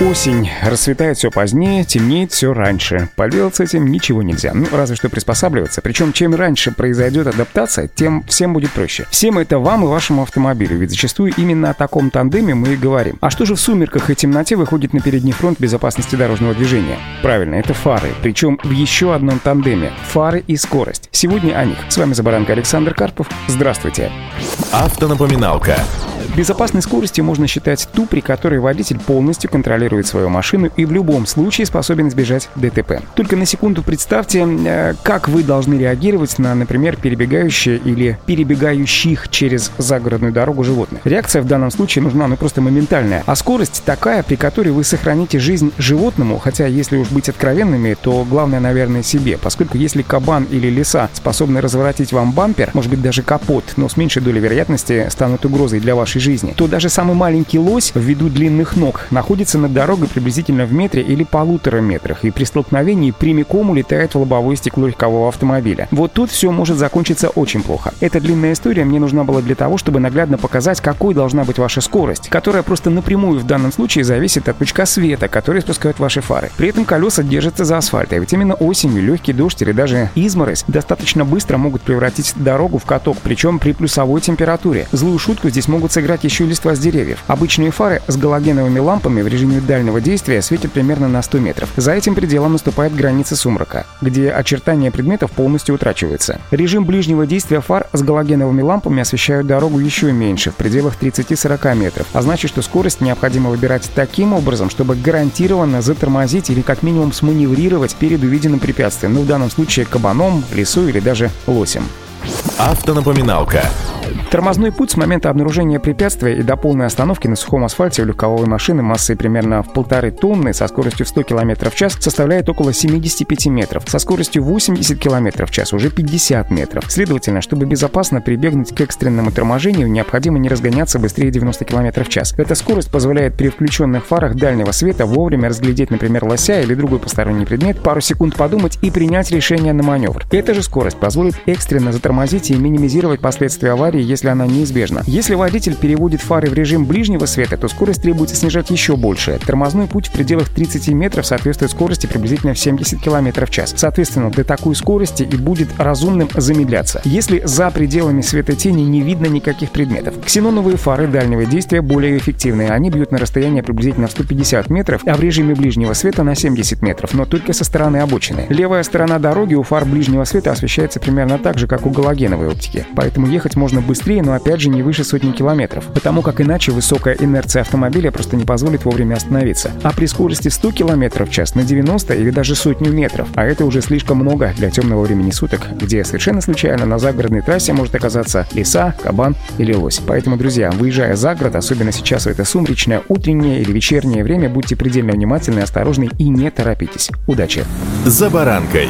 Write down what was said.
Осень. Расцветает все позднее, темнеет все раньше. Поделать с этим ничего нельзя. Ну, разве что приспосабливаться. Причем, чем раньше произойдет адаптация, тем всем будет проще. Всем это вам и вашему автомобилю. Ведь зачастую именно о таком тандеме мы и говорим. А что же в сумерках и темноте выходит на передний фронт безопасности дорожного движения? Правильно, это фары. Причем в еще одном тандеме. Фары и скорость. Сегодня о них. С вами Забаранка Александр Карпов. Здравствуйте. Автонапоминалка. Безопасной скоростью можно считать ту, при которой водитель полностью контролирует свою машину и в любом случае способен избежать ДТП. Только на секунду представьте, э, как вы должны реагировать на, например, перебегающие или перебегающих через загородную дорогу животных. Реакция в данном случае нужна ну просто моментальная, а скорость такая, при которой вы сохраните жизнь животному, хотя если уж быть откровенными, то главное, наверное, себе, поскольку если кабан или лиса способны разворотить вам бампер, может быть даже капот, но с меньшей долей вероятности станут угрозой для вашей жизни, то даже самый маленький лось ввиду длинных ног находится над дорогой приблизительно в метре или полутора метрах и при столкновении прямиком улетает в лобовое стекло легкового автомобиля. Вот тут все может закончиться очень плохо. Эта длинная история мне нужна была для того, чтобы наглядно показать, какой должна быть ваша скорость, которая просто напрямую в данном случае зависит от пучка света, который спускают ваши фары. При этом колеса держатся за асфальт, а ведь именно осенью легкий дождь или даже изморозь достаточно быстро могут превратить дорогу в каток, причем при плюсовой температуре. Злую шутку здесь могут сыграть еще и листва с деревьев. Обычные фары с галогеновыми лампами в режиме дальнего действия светят примерно на 100 метров. За этим пределом наступает граница сумрака, где очертания предметов полностью утрачиваются. Режим ближнего действия фар с галогеновыми лампами освещают дорогу еще меньше, в пределах 30-40 метров, а значит, что скорость необходимо выбирать таким образом, чтобы гарантированно затормозить или как минимум сманеврировать перед увиденным препятствием, ну в данном случае кабаном, лесой или даже лосем. Автонапоминалка. Тормозной путь с момента обнаружения препятствия и до полной остановки на сухом асфальте у легковой машины массой примерно в полторы тонны со скоростью в 100 км в час составляет около 75 метров, со скоростью 80 км в час уже 50 метров. Следовательно, чтобы безопасно прибегнуть к экстренному торможению, необходимо не разгоняться быстрее 90 км в час. Эта скорость позволяет при включенных фарах дальнего света вовремя разглядеть, например, лося или другой посторонний предмет, пару секунд подумать и принять решение на маневр. Эта же скорость позволит экстренно затормозить и минимизировать последствия аварии, если она неизбежна. Если водитель переводит фары в режим ближнего света, то скорость требуется снижать еще больше. Тормозной путь в пределах 30 метров соответствует скорости приблизительно в 70 км в час. Соответственно, для такой скорости и будет разумным замедляться. Если за пределами светотени не видно никаких предметов. Ксеноновые фары дальнего действия более эффективные. Они бьют на расстояние приблизительно в 150 метров, а в режиме ближнего света на 70 метров, но только со стороны обочины. Левая сторона дороги у фар ближнего света освещается примерно так же, как у галогеновой оптики. Поэтому ехать можно быстрее, но опять же не выше сотни километров, потому как иначе высокая инерция автомобиля просто не позволит вовремя остановиться. А при скорости 100 км в час на 90 или даже сотню метров, а это уже слишком много для темного времени суток, где совершенно случайно на загородной трассе может оказаться лиса, кабан или лось. Поэтому, друзья, выезжая за город, особенно сейчас в это сумречное утреннее или вечернее время, будьте предельно внимательны, осторожны и не торопитесь. Удачи! За баранкой.